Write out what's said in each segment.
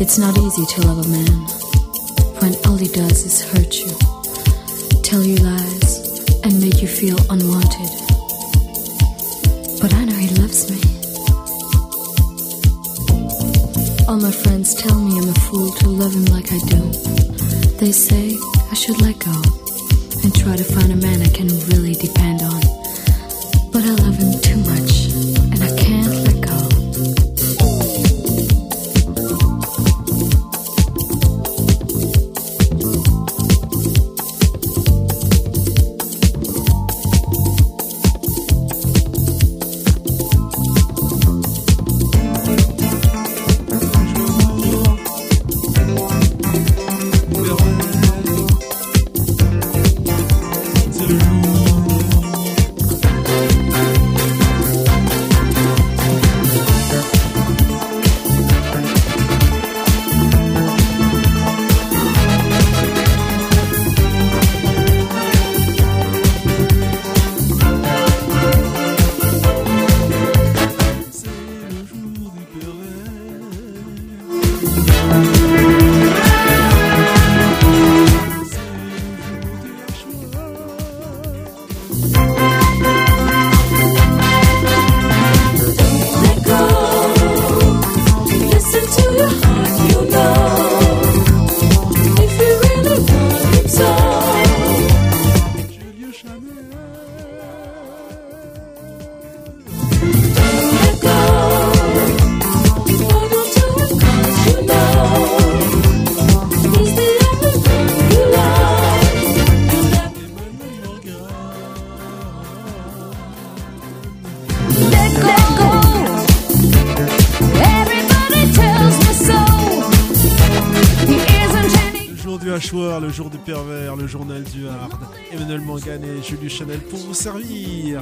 It's not easy to love a man when all he does is hurt you, tell you lies, and make you feel unwanted. But I know he loves me. All my friends tell me I'm a fool to love him like I do. They say I should let go and try to find a man I can really depend on. But I love him too much, and I can't jour du pervers, le journal du hard. Emmanuel Mangan et Julie Chanel pour vous servir.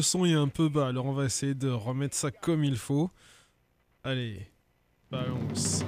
le son est un peu bas, alors on va essayer de remettre ça comme il faut. Allez, balance.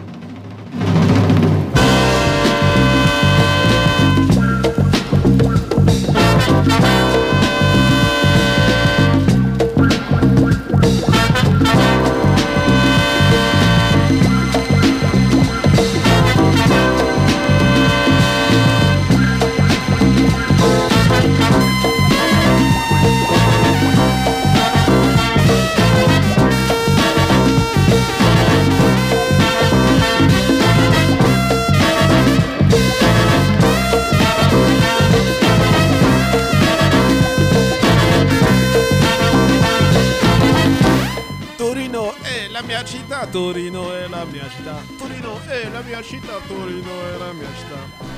Mia città, Torino è la mia città, Torino è la mia città, Torino è la mia città.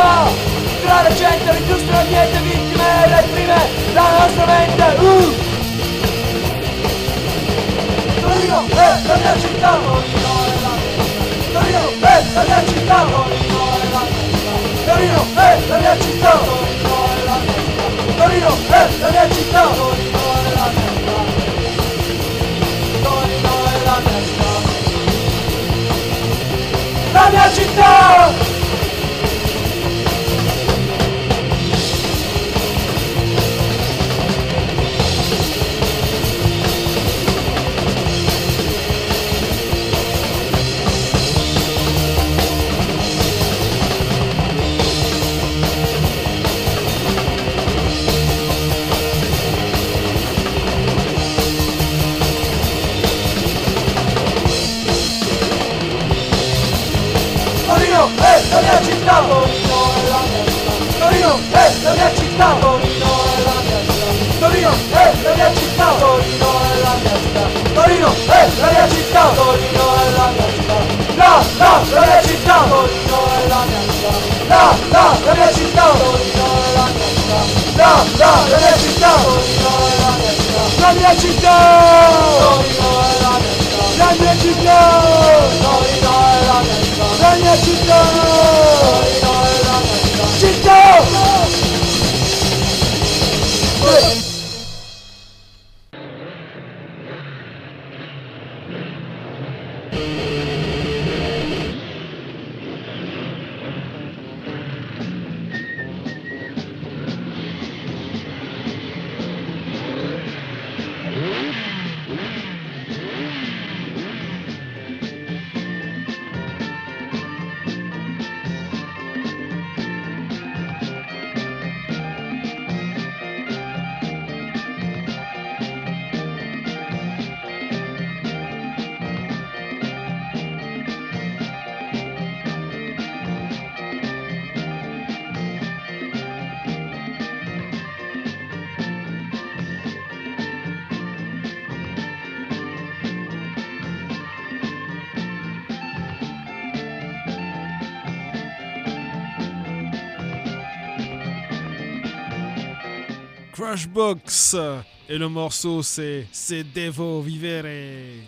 Incomunicabilità tra la gente, l'industria, niente vittime, le prime, la nostra mente, uh! Torino è la mia città, Torino è la mia città, Torino è la mia città, Torino è la mia città, Torino è la mia città, Torino è la mia città, la mia città, la mia città, Torino è la mia città, Torino è la mia città, Torino è la mia città, Torino è la mia città, Torino è la mia città, la la la mia città, Torino è la mia città, la la la mia città, Torino è la mia città, la la la mia città, Torino è la mia città, la mia città, Torino è la mia città, la mia città, Torino è la mia città, la mia città, Torino è la mia città, città! good. Crushbox et le morceau c'est C'est Devo Vivere.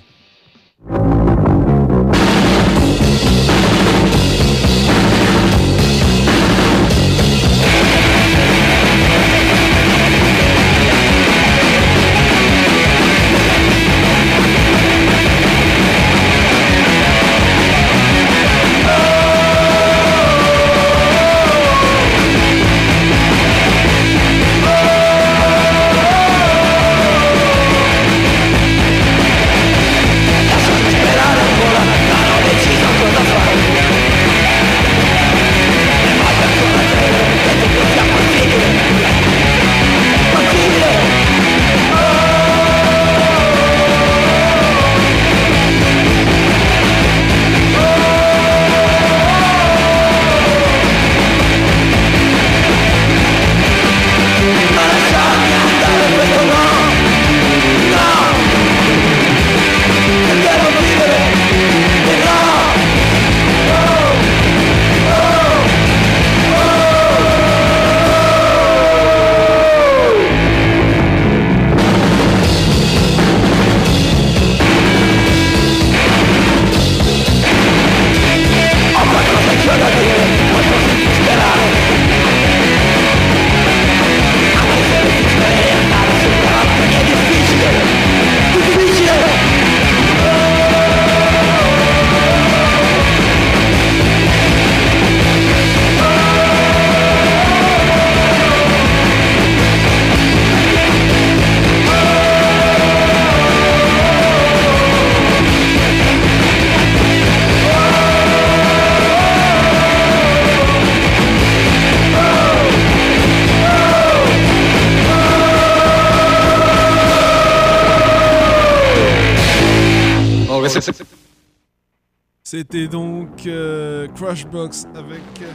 C'était donc euh, Crushbox avec euh,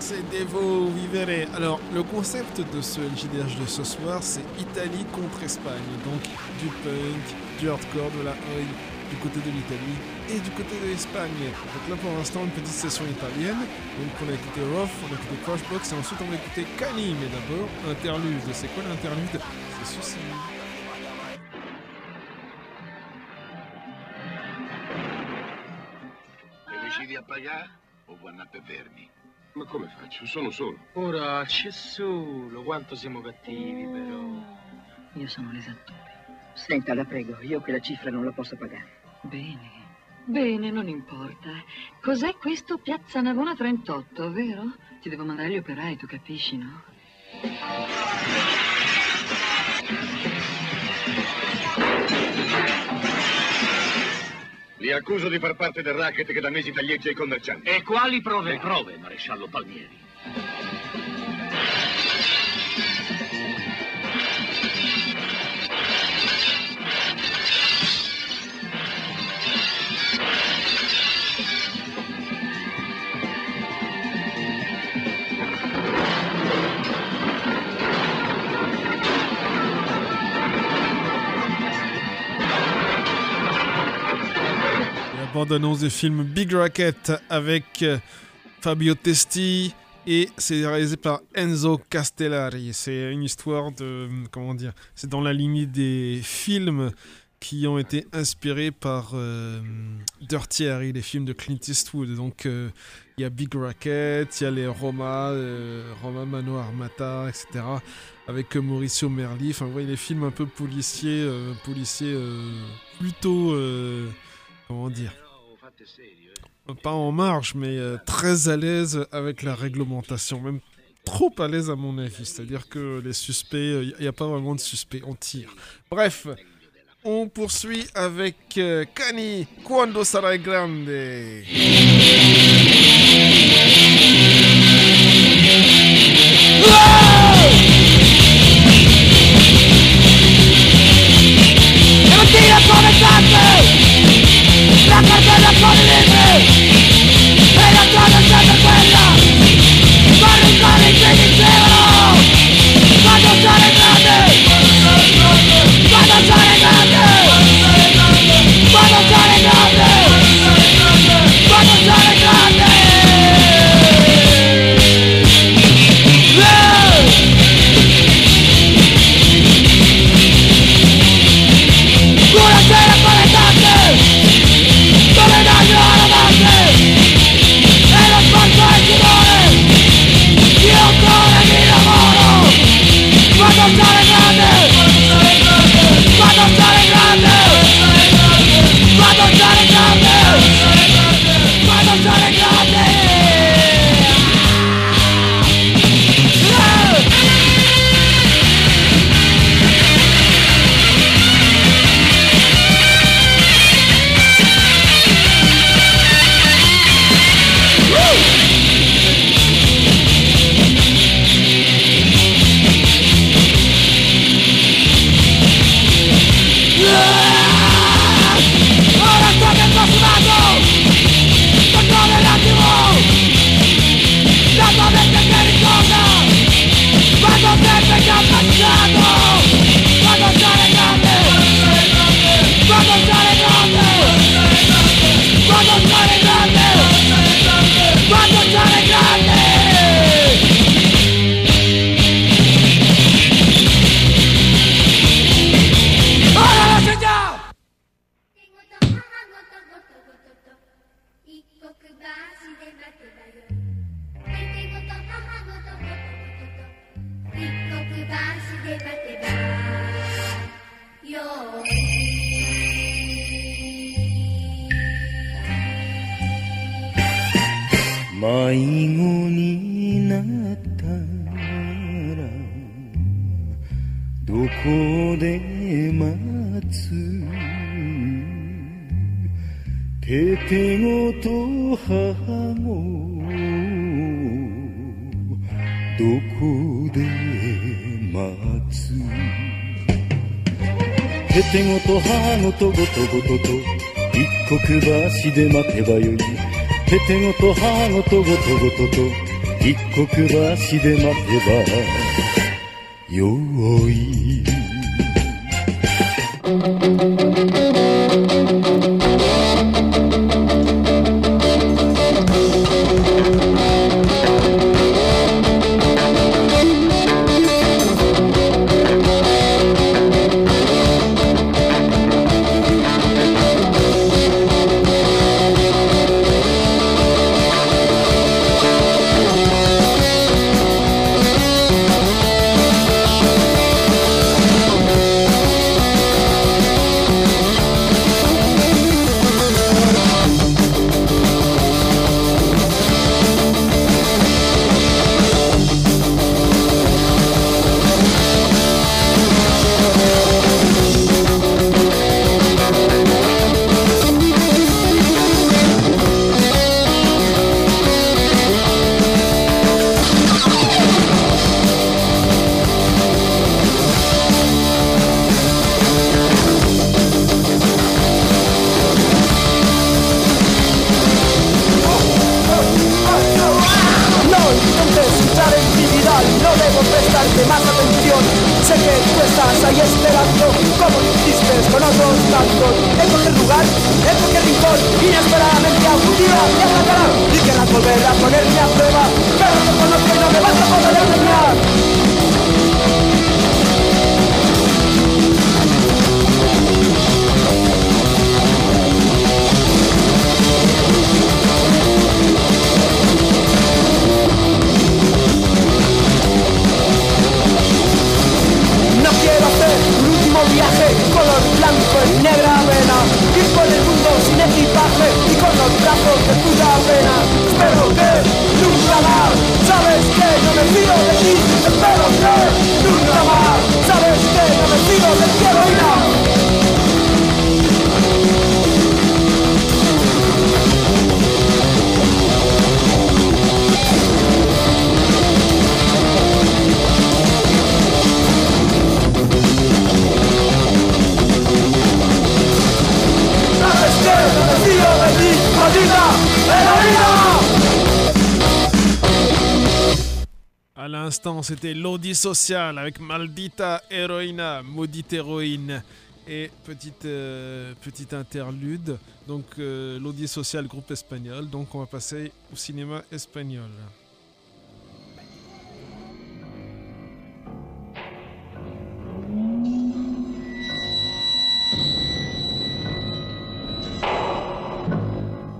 C'est Devo Vivere. Alors, le concept de ce JDH de ce soir, c'est Italie contre Espagne. Donc, du punk, du hardcore, de la oi du côté de l'Italie et du côté de l'Espagne. Donc là, pour l'instant, une petite session italienne. Donc, on a écouté Rough, on a écouté Crushbox et ensuite on va écouter Cani. Mais d'abord, interlude. C'est quoi l'interlude? C'est ceci. Pagare o vuoi andare per? Ma come faccio? Sono solo. Ora, c'è solo, quanto siamo cattivi però. Io sono l'esattore. Senta, la prego, io quella cifra non la posso pagare. Bene. Bene, non importa. Cos'è questo Piazza Navona 38, vero? Ti devo mandare gli operai, tu capisci, no? Li accuso di far parte del racket che da mesi taglieggia i commercianti. E quali prove? Le prove, maresciallo Palmieri. Bande-annonce du film Big Racket avec euh, Fabio Testi et c'est réalisé par Enzo Castellari. C'est une histoire de. Comment dire C'est dans la lignée des films qui ont été inspirés par euh, Dirty Harry, les films de Clint Eastwood. Donc euh, il y a Big Racket, il y a les Roma, euh, Roma Mano Armata, etc. Avec euh, Mauricio Merli. Enfin, vous voyez les films un peu policiers, euh, policiers euh, plutôt. euh, comment dire pas en marge, mais euh, très à l'aise avec la réglementation, même trop à l'aise à mon avis. C'est-à-dire que les suspects, il n'y a pas vraiment de suspects, on tire. Bref, on poursuit avec euh, Cani, Quando sarai grande. 橋で待てばよいててごと歯ごとごとごとと一刻橋で待てばよい。C'était l'audi social avec Maldita Heroina, maudite héroïne. Et petite, euh, petite interlude, donc euh, l'audi social groupe espagnol. Donc on va passer au cinéma espagnol.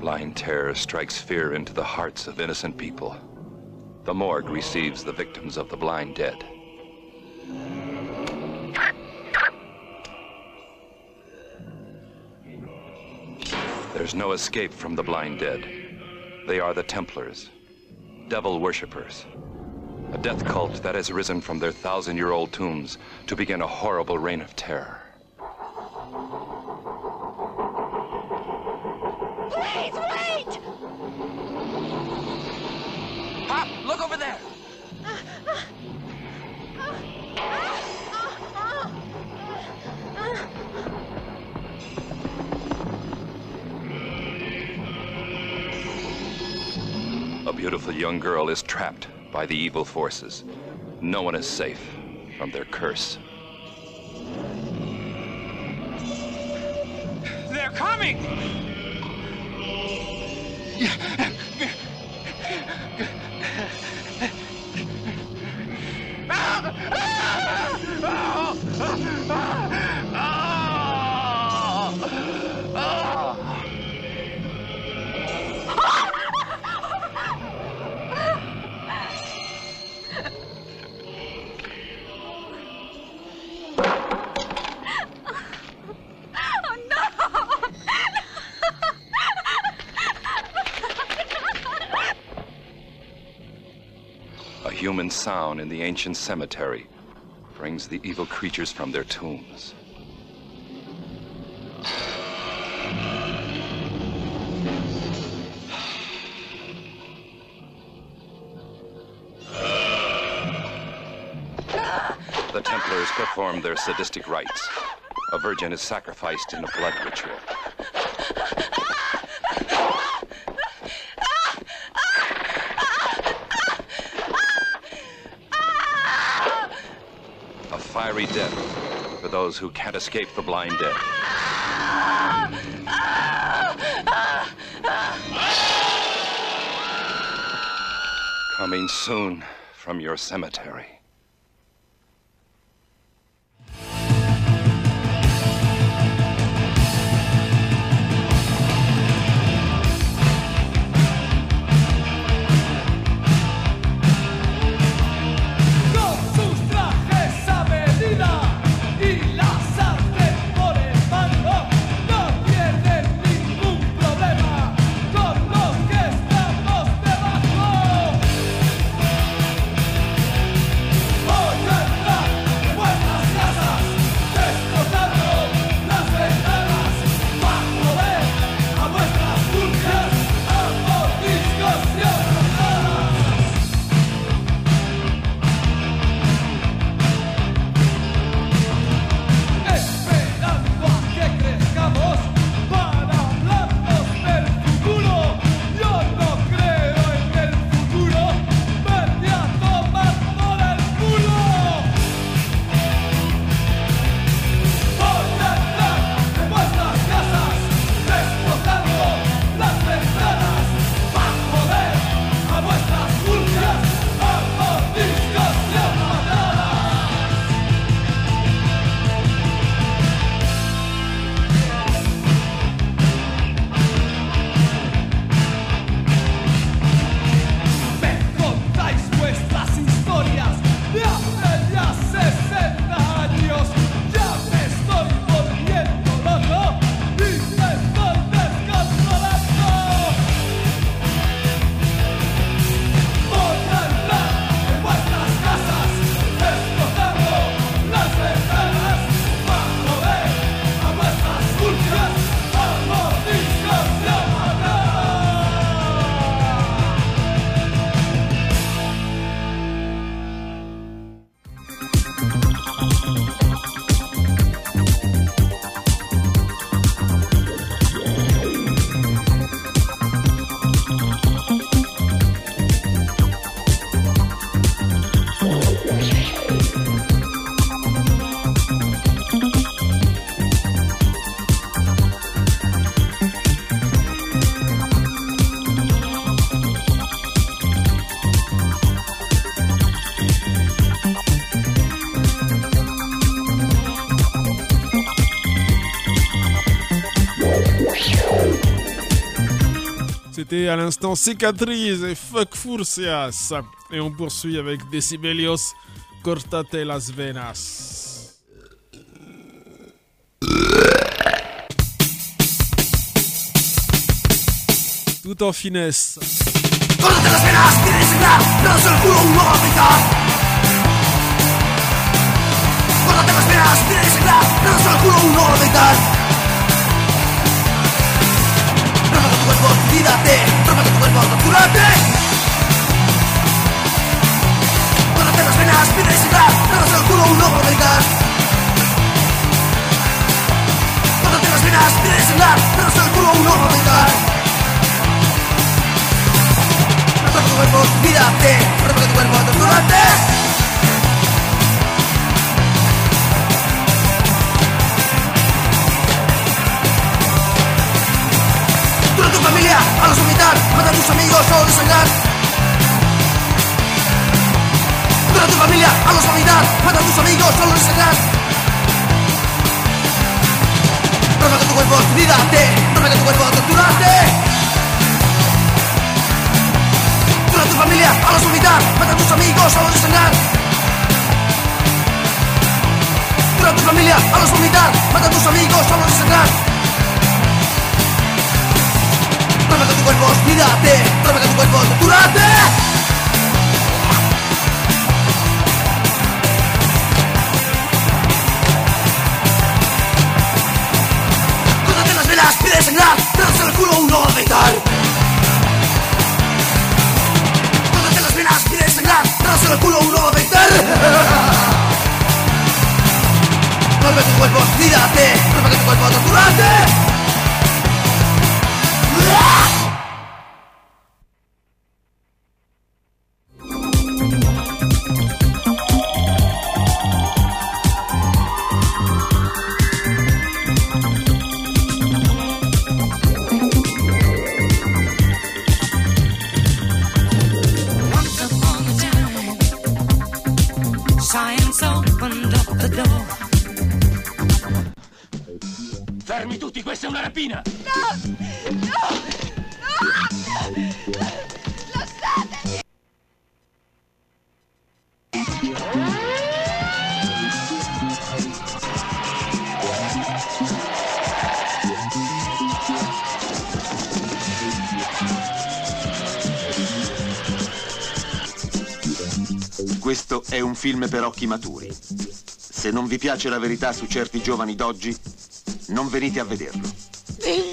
Blind terror strikes fear into the hearts of innocent people. The morgue receives the victims of the blind dead. There's no escape from the blind dead. They are the Templars, devil worshippers. A death cult that has risen from their thousand year old tombs to begin a horrible reign of terror. Beautiful young girl is trapped by the evil forces. No one is safe from their curse. They're coming! Ah! Ah! Ah! A human sound in the ancient cemetery brings the evil creatures from their tombs. The Templars perform their sadistic rites. A virgin is sacrificed in a blood ritual. fiery death for those who can't escape the blind dead. Coming soon from your cemetery. C'était à l'instant Cicatrice et Fuck Furcias. Et on poursuit avec Decibelios, Cortate las Venas. Tout en finesse. Córtate las venas, tienes danos el culo un nuevo mitad. Córtate las venas, tienes danos el culo un nuevo suicídate, tómate tu cuerpo, tortúrate. Guárdate las venas, pide y saca, tragas al culo un ojo del gas. Guárdate las venas, pide y saca, tragas al culo un ojo del gas. Tómate tu cuerpo, suicídate, tómate tu cuerpo, tortúrate. Tú a los vomitar, mata a tus amigos o desangrar. Tú a tu familia, a los vomitar, mata a tus amigos o desangrar. Rompe tu cuerpo, mírate, rompe tu cuerpo, tortúrate. Tú a tu familia, a los vomitar, mata a tus amigos o desangrar. Tú a tu familia, a los vomitar, mata a tus amigos o desangrar. cuerpo, estírate, provoca tu cuerpo, torturate. Cuando tengas velas, pide sangrar, te das el culo uno de tal. Cuando tengas velas, pide sangrar, te das el culo uno de tal. Mueve tu cuerpo, estírate, provoca tu cuerpo, torturate. Tutti, questa è una rapina! Questo è un film per occhi maturi. Se non vi piace la verità su certi giovani d'oggi, non venite a vederlo.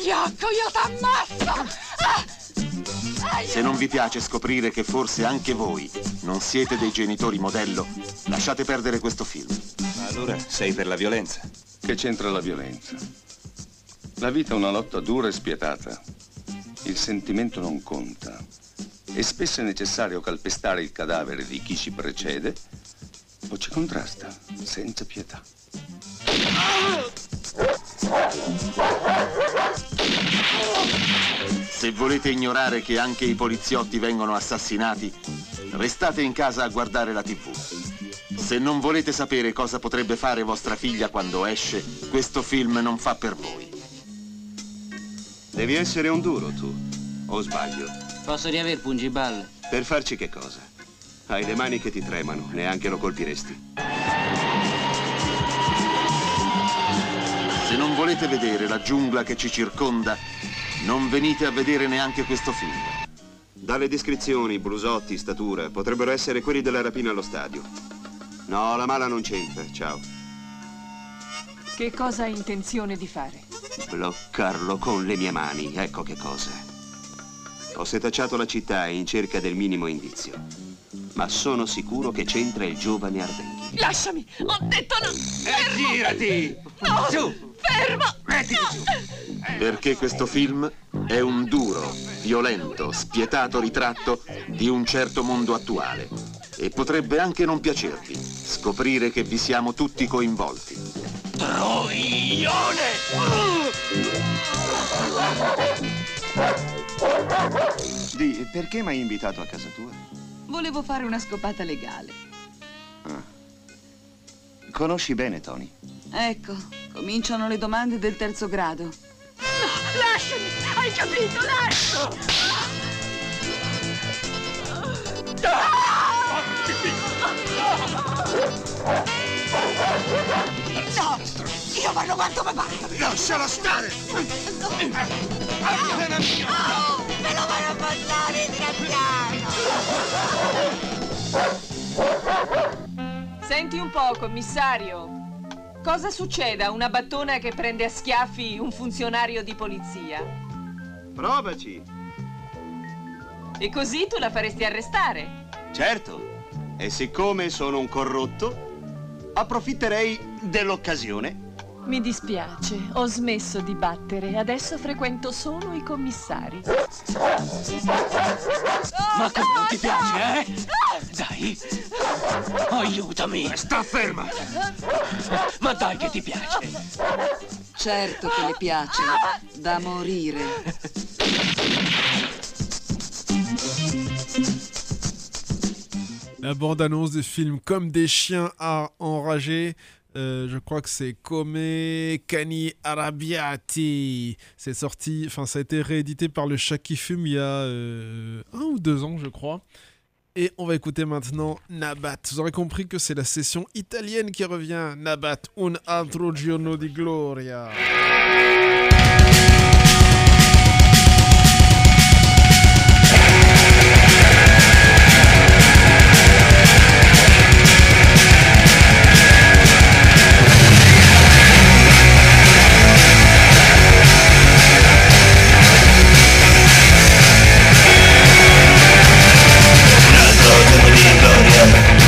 Vigliacco, io t'ammazzo! Se non vi piace scoprire che forse anche voi non siete dei genitori modello, lasciate perdere questo film. Allora sei per la violenza? Che c'entra la violenza? La vita è una lotta dura e spietata. Il sentimento non conta. E spesso è necessario calpestare il cadavere di chi ci precede o ci contrasta, senza pietà. Se volete ignorare che anche i poliziotti vengono assassinati, restate in casa a guardare la tv. Se non volete sapere cosa potrebbe fare vostra figlia quando esce, questo film non fa per voi. Devi essere un duro tu, o sbaglio? Posso riaver pungiballe? Per farci che cosa? Hai le mani che ti tremano, neanche lo colpiresti. Se non volete vedere la giungla che ci circonda, non venite a vedere neanche questo film. Dalle descrizioni, brusotti, statura, potrebbero essere quelli della rapina allo stadio. No, la mala non c'entra, ciao. Che cosa hai intenzione di fare? Bloccarlo con le mie mani, ecco che cosa. Ho setacciato la città in cerca del minimo indizio. Ma sono sicuro che c'entra il giovane Ardenghi. Lasciami! Ho detto no! E girati! No! Su! Fermo! Mettiti su! Perché questo film è un duro, violento, spietato ritratto di un certo mondo attuale. E potrebbe anche non piacervi scoprire che vi siamo tutti coinvolti. Di, perché mi hai invitato a casa tua? Volevo fare una scopata legale. Conosci bene Tony? Ecco, cominciano le domande del terzo grado. No, lasciami! Hai capito? Lascio! No! Io vanno quanto mi pare! Lasciala stare! Oh, me lo vanno a passare, disgraziato! Senti un po', commissario. Cosa succede a una battona che prende a schiaffi un funzionario di polizia? Provaci! E così tu la faresti arrestare? Certo! E siccome sono un corrotto, approfitterei dell'occasione. Mi dispiace, ho smesso di battere. Adesso frequento solo i commissari. Ma come non ti piace, eh? Dai, aiutami. Sta ferma! Ma dai che ti piace. Certo che le piace. Da morire. La bande-annonce du film Comme des chiens à enrager. Euh, je crois que c'est Come Kani Arabiati. C'est sorti, enfin ça a été réédité par le Shaki Fume il y a euh, un ou deux ans, je crois. Et on va écouter maintenant Nabat. Vous aurez compris que c'est la session italienne qui revient. Nabat, un altro giorno di gloria.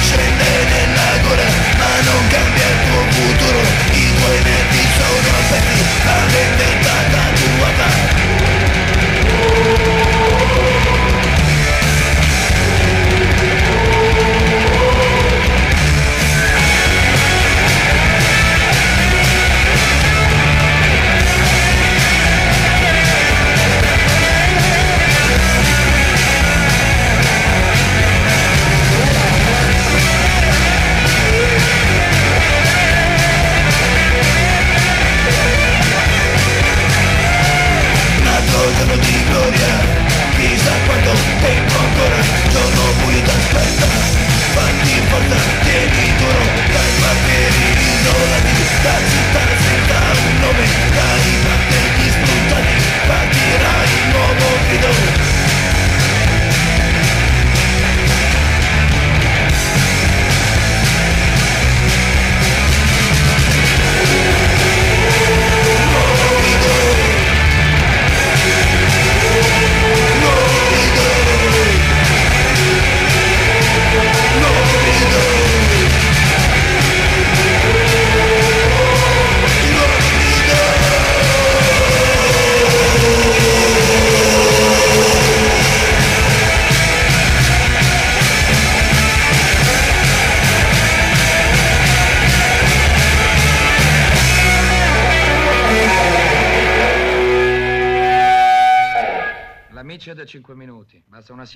Chimney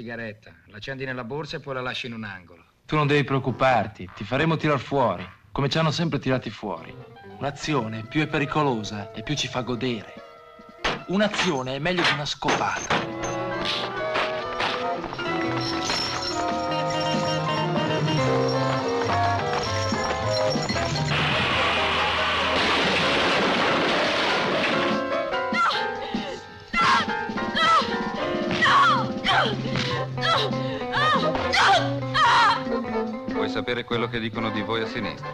sigaretta. L'accendi nella borsa e poi la lasci in un angolo. Tu non devi preoccuparti, ti faremo tirar fuori, come ci hanno sempre tirati fuori. Un'azione più è pericolosa e più ci fa godere. Un'azione è meglio di una scopata. Sapere quello che dicono di voi a sinistra?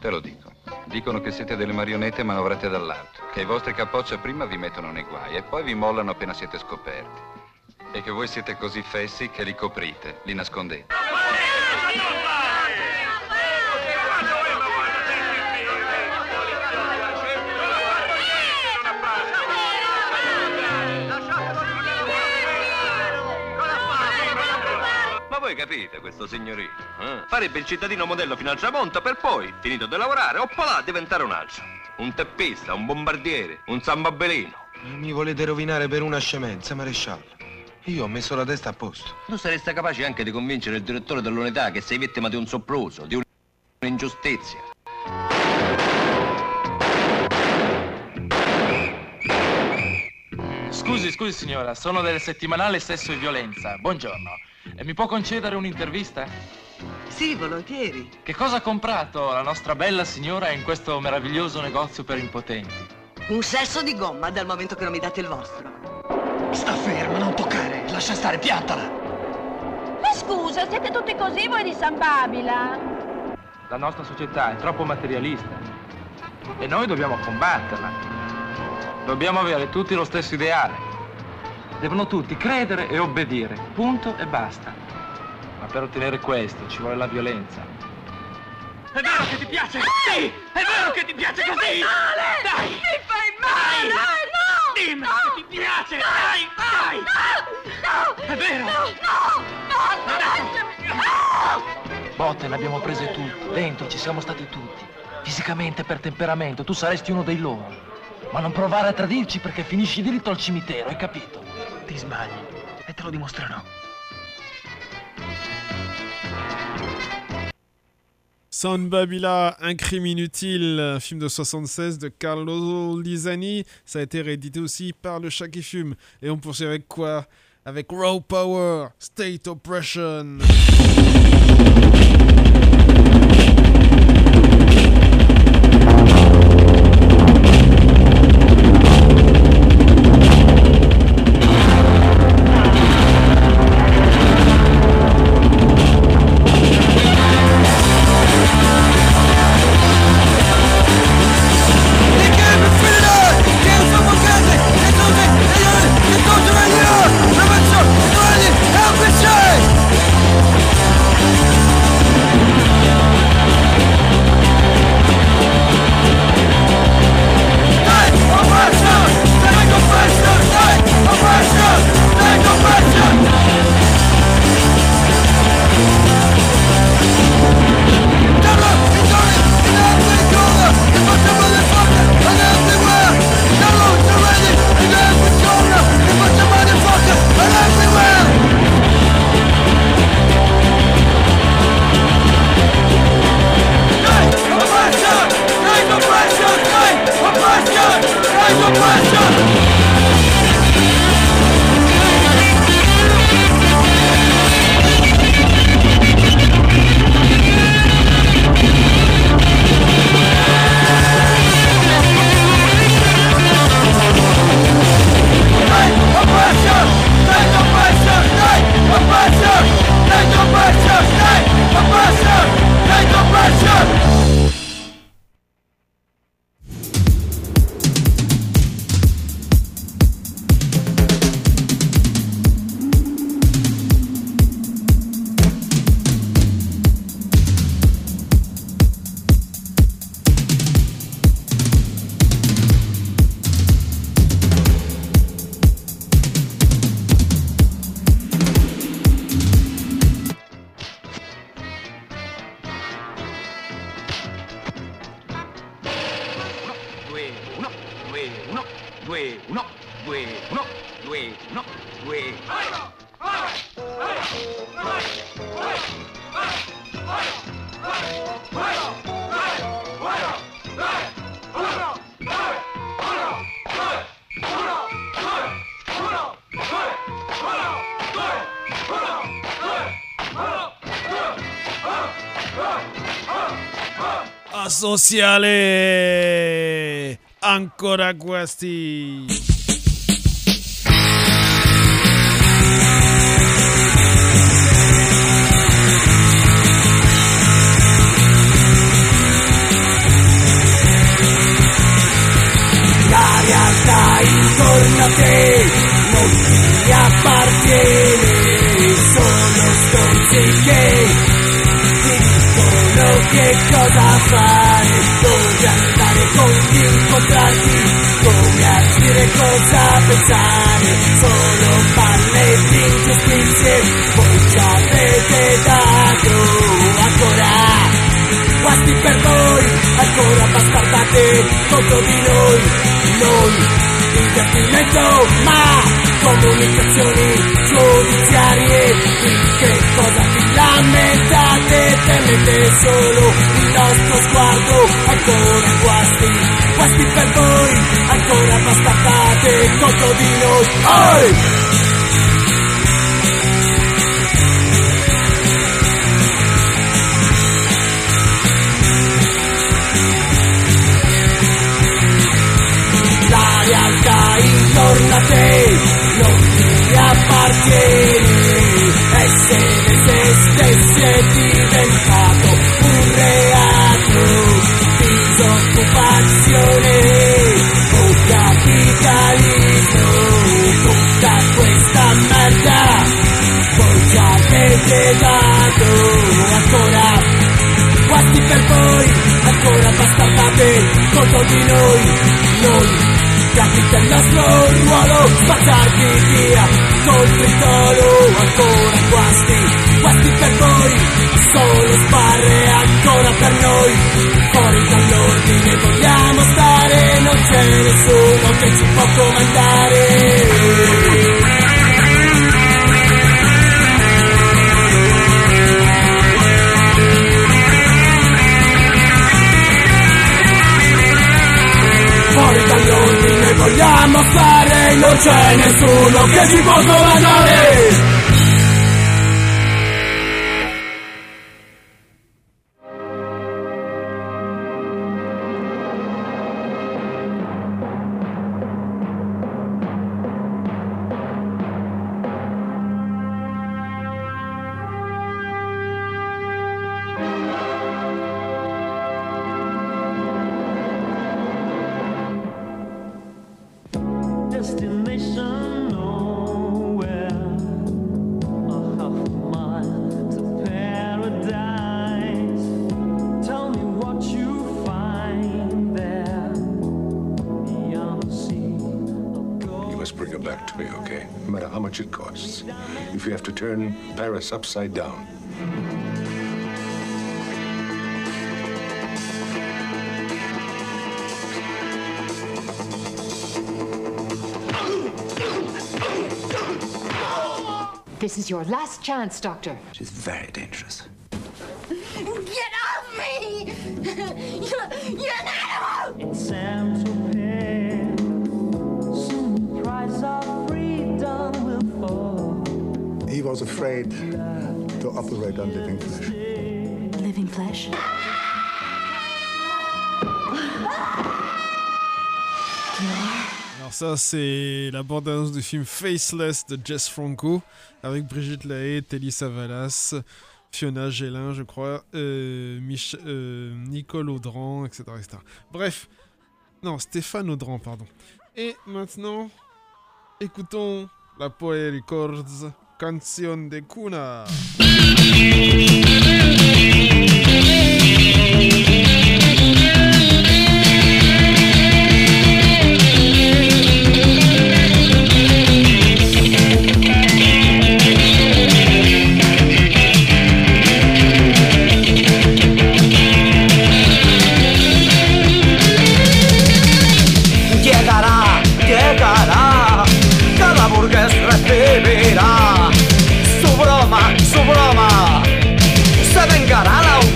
Te lo dico. Dicono che siete delle marionette manovrate dall'alto, che i vostri capoccia prima vi mettono nei guai e poi vi mollano appena siete scoperti. E che voi siete così fessi che li coprite, li nascondete. Voi capite questo signorino? eh? Farebbe il cittadino modello fino al tramonto per poi, finito di lavorare, oppolà diventare un altro. Un teppista, un bombardiere, un sambabelino. Mi volete rovinare per una scemenza, maresciallo. Io ho messo la testa a posto. Tu saresti capace anche di convincere il direttore dell'unità che sei vittima di un sopruso, di un'ingiustizia. Scusi, scusi signora, sono del settimanale Sesso e Violenza. Buongiorno. E mi può concedere un'intervista? Sì, volentieri. Che cosa ha comprato la nostra bella signora in questo meraviglioso negozio per impotenti? Un sesso di gomma dal momento che non mi date il vostro. Sta ferma, non toccare. Lascia stare, piantala. Ma scusa, siete tutti così voi di San Babila? La nostra società è troppo materialista e noi dobbiamo combatterla. Dobbiamo avere tutti lo stesso ideale. Devono tutti credere e obbedire, punto e basta. Ma per ottenere questo ci vuole la violenza. È vero che ti piace? Sì! È vero che ti piace Mi così? fai male! Dai! Mi fai male! Dai! No! Dimmi no! che ti piace! Dai! Dai! No! È vero? No! No! No! Lasciami! No! Botte le abbiamo prese tutte, dentro ci siamo stati tutti. Fisicamente per temperamento tu saresti uno dei loro. Ma non provare a tradirci perché finisci diritto al cimitero, hai capito? Ti e. San Babila, Un crime inutile, un film de 76 de Carlo Lisani. Ça a été réédité aussi par le Chat qui fume. Et on poursuit avec quoi? Avec Raw Power, State Oppression. A sociale! Ancora questi! La realtà intorno a te non ti appartiene, sono stronzi che dicono che cosa fare, dove andare, con chi incontrarti, come agire, cosa pensare, solo palle di ingiustizie, voi ci avete dato ancora guasti per voi, ancora bastardate contro di noi, noi, divertimento, ma comunicazioni giudiziarie, di che cosa vi lamentate, temete solo il nostro sguardo, ancora guasti, guasti per voi, ancora bastardate contro di noi, oi! Non ti appartiene, essere se stessi è diventato un reato, disoccupazione o capitalismo, tutta questa merda. Voi ci avete dato ancora guasti per voi, ancora bastardate contro di noi, noi capite il nostro ruolo, spazzarvi via col tritolo, ancora guasti, guasti per voi, solo sbarre ancora per noi, fuori dall'ordine vogliamo stare, non c'è nessuno che ci può comandare. fare non c'è nessuno che ci possa mandare Paris upside down. This is your last chance, Doctor. She's very dangerous. Get off me! You're, you're an animal! Was afraid to operate on living flesh. Living flesh? Alors ça, c'est la bande-annonce du film Faceless de Jess Franco, avec Brigitte Lahaye, Telly Savalas, Fiona Gélin, je crois, euh, Mich- euh, Nicole Audran, etc., etc. Bref, non, Stéphane Audran, pardon. Et maintenant, écoutons la Poe Records, Canción de Cuna.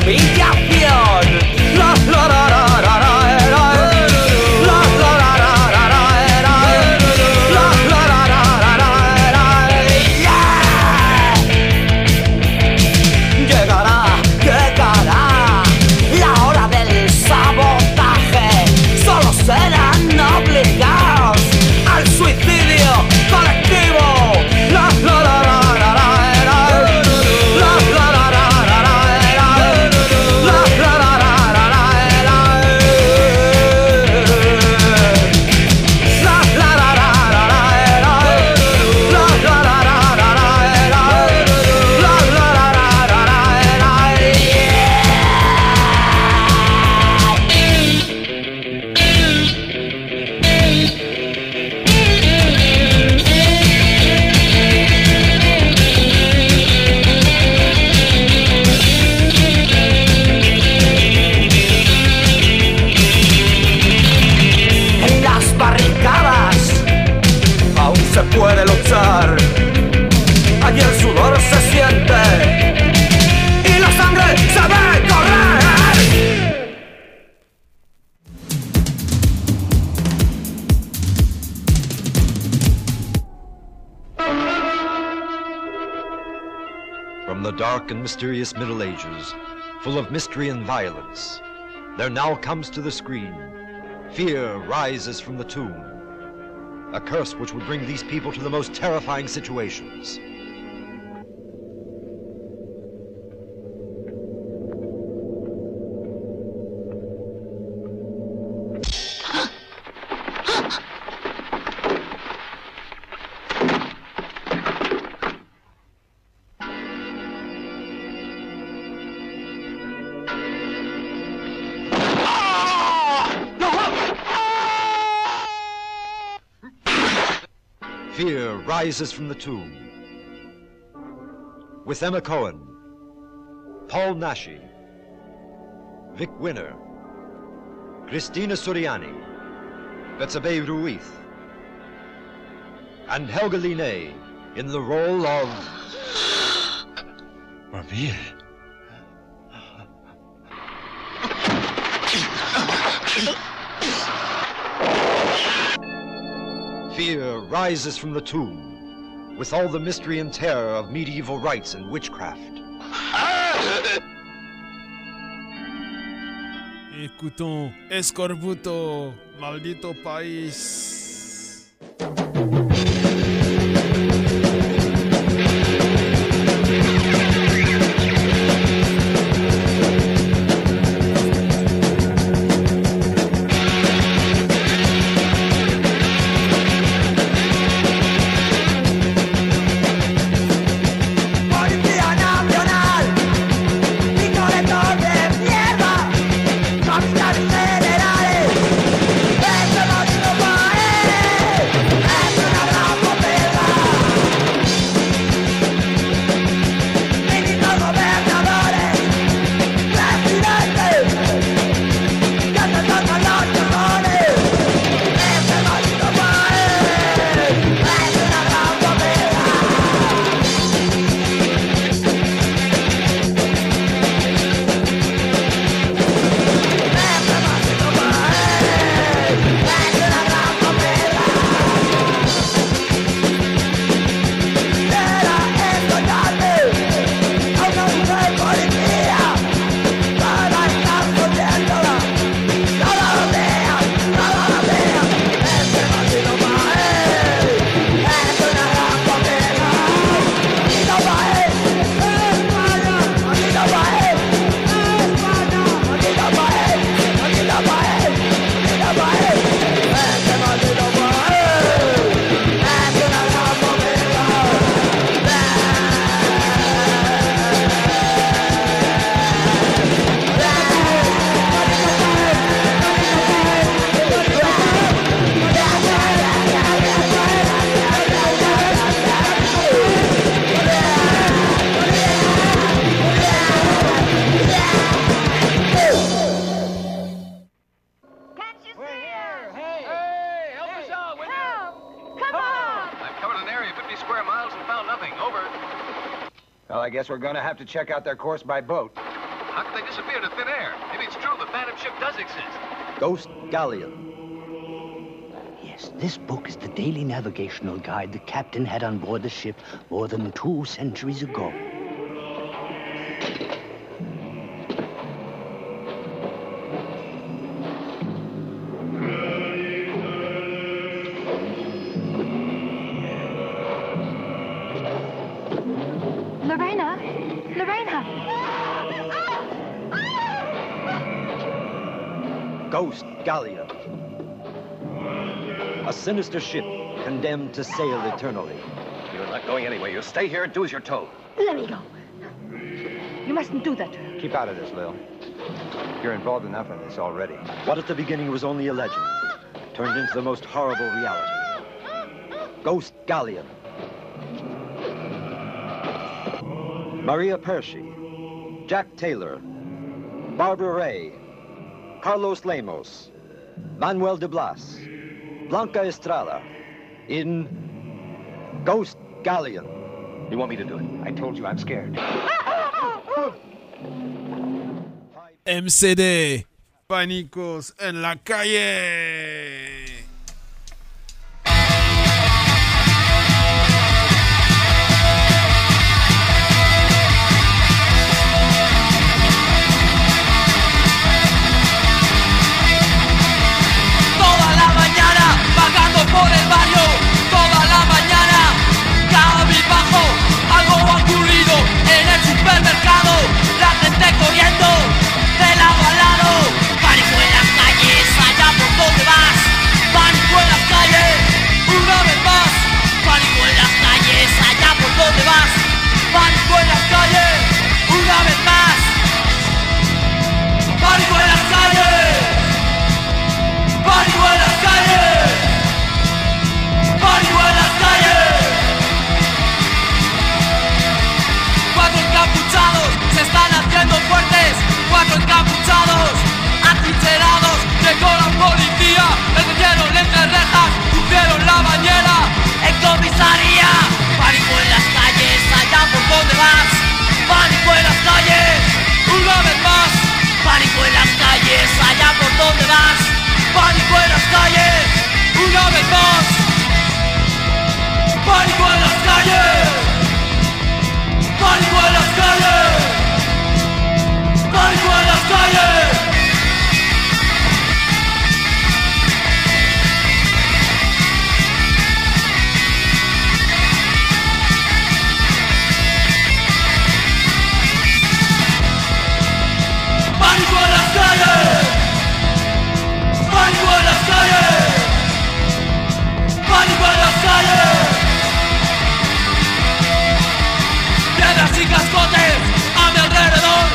Beep. Mysterious Middle Ages, full of mystery and violence, there now comes to the screen Fear rises from the tomb. A curse which would bring these people to the most terrifying situations. Rises from the tomb. With Emma Cohen, Paul Nashi, Vic Winner, Christina Suriani, Betsabe Ruiz, and Helga Linné in the role of Ravier. Fear rises from the tomb with all the mystery and terror of medieval rites and witchcraft. Escorbuto, maldito país. We're gonna have to check out their course by boat. How could they disappear into thin air? Maybe it's true the Phantom ship does exist. Ghost Galleon. Yes, this book is the daily navigational guide the captain had on board the ship more than two centuries ago. Ghost Galleon. A sinister ship condemned to sail eternally. You're not going anywhere. You stay here and do as you're told. Let me go. You mustn't do that. to her. Keep out of this, Lil. You're involved enough in this already. What at the beginning was only a legend turned into the most horrible reality. Ghost Galleon. Maria Percy, Jack Taylor, Barbara Ray, Carlos Lemos, Manuel de Blas, Blanca Estrada, in Ghost Galleon. You want me to do it? I told you I'm scared. MCD. Pánicos en la calle. Pánico en las calles, allá por donde vas. Pánico en las calles, una vez más. Pánico en las calles, allá por donde vas. Pánico en las calles, una vez más. Pánico en las calles. Pánico en las calles. Pánico en las calles. Pánico en las calles. Pánico en las calles. Pánico en las calles. Piedras y cascotes a mi alrededor.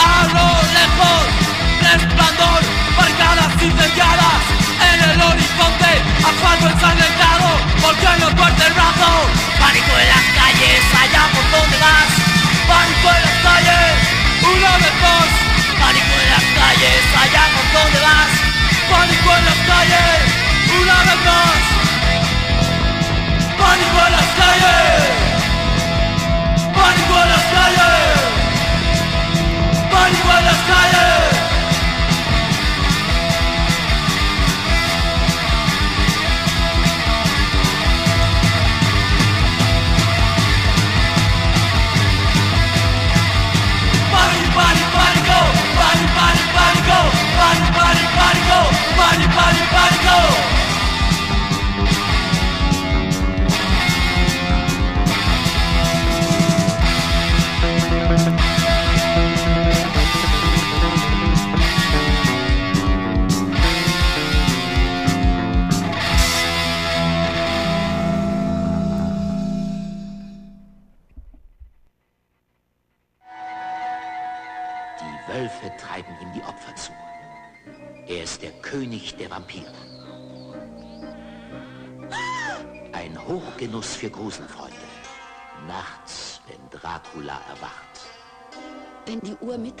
A lo lejos, resplandor. Barricadas incendiadas en el horizonte. Asfalto ensangrentado porque no fuerte el brazo.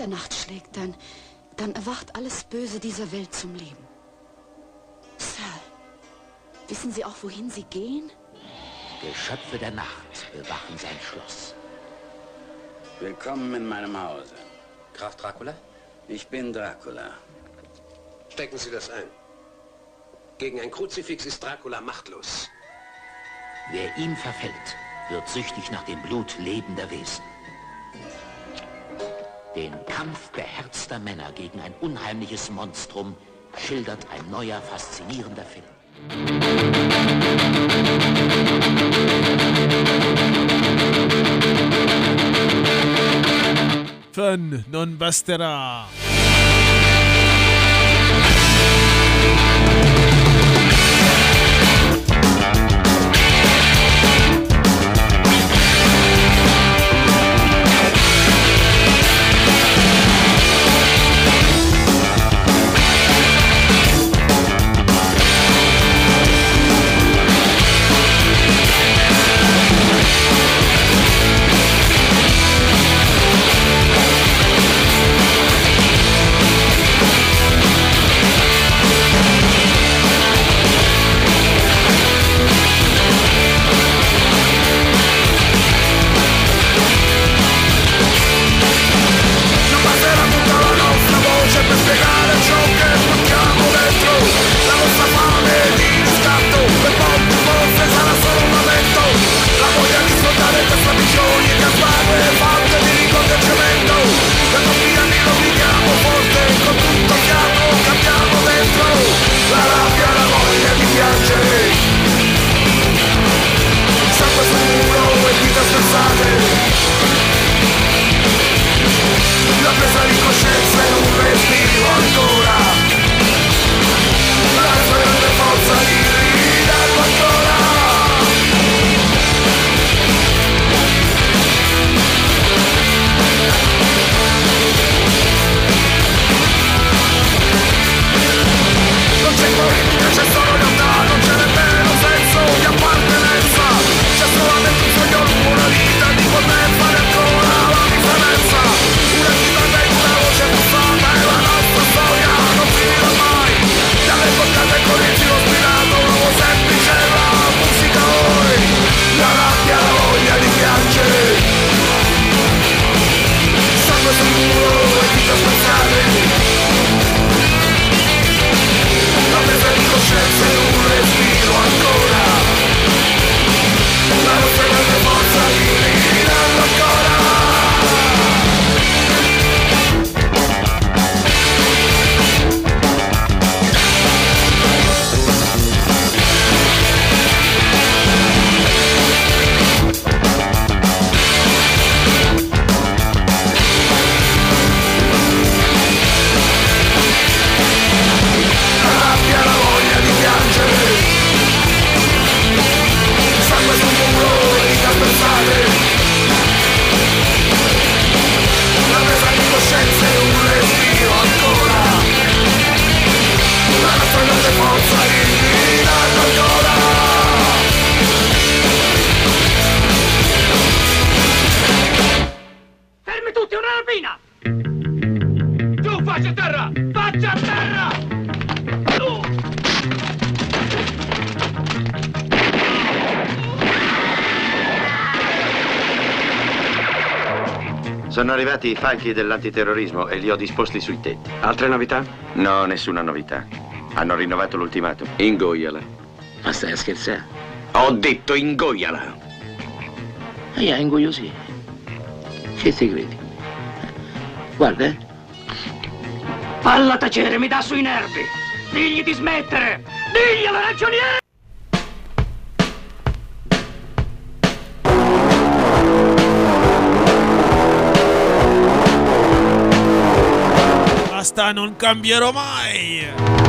Mitternacht schlägt, dann, dann erwacht alles Böse dieser Welt zum Leben. Sir, wissen Sie auch, wohin Sie gehen? Geschöpfe der Nacht bewachen sein Schloss. Willkommen in meinem Hause. Graf Dracula? Ich bin Dracula. Stecken Sie das ein. Gegen ein Kruzifix ist Dracula machtlos. Wer ihm verfällt, wird süchtig nach dem Blut lebender Wesen. Den Kampf beherzter Männer gegen ein unheimliches Monstrum schildert ein neuer, faszinierender Film. Von Non Basterà. stampati i fagli dell'antiterrorismo e li ho disposti sui tetti. Altre novità? No, nessuna novità. Hanno rinnovato l'ultimato. Ingoiala. Ma stai a scherzare? Ho detto ingoiala. E eh, ingoiosi. Che ti credi? Guarda, eh. Falla tacere, mi dà sui nervi. Digli di smettere. Digli alla ragioniera! basta, non cambierò mai!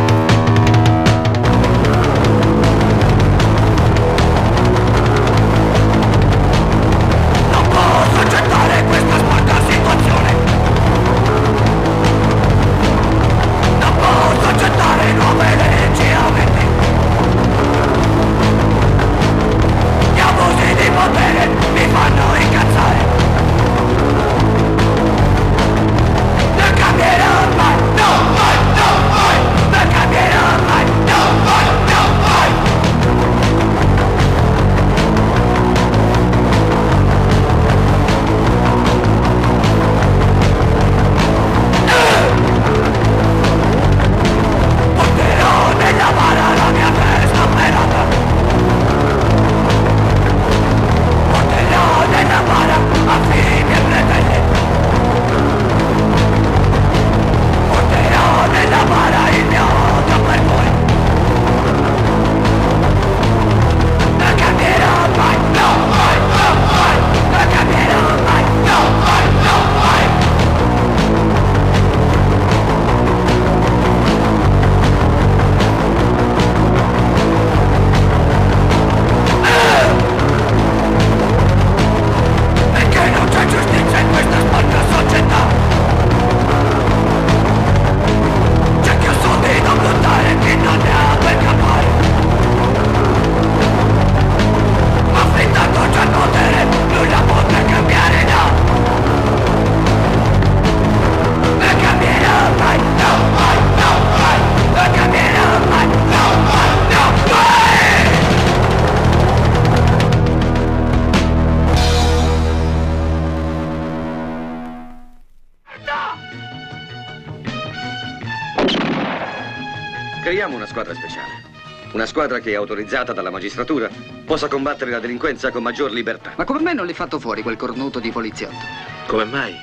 Creiamo una squadra speciale. Una squadra che, autorizzata dalla magistratura, possa combattere la delinquenza con maggior libertà. Ma come mai non l'hai fatto fuori quel cornuto di poliziotto? Come mai?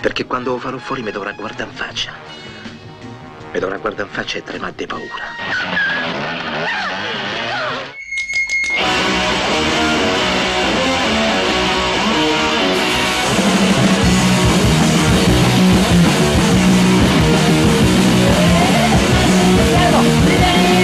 Perché quando lo farò fuori mi dovrà guardare in faccia. Mi dovrà guardare in faccia e tremare di paura.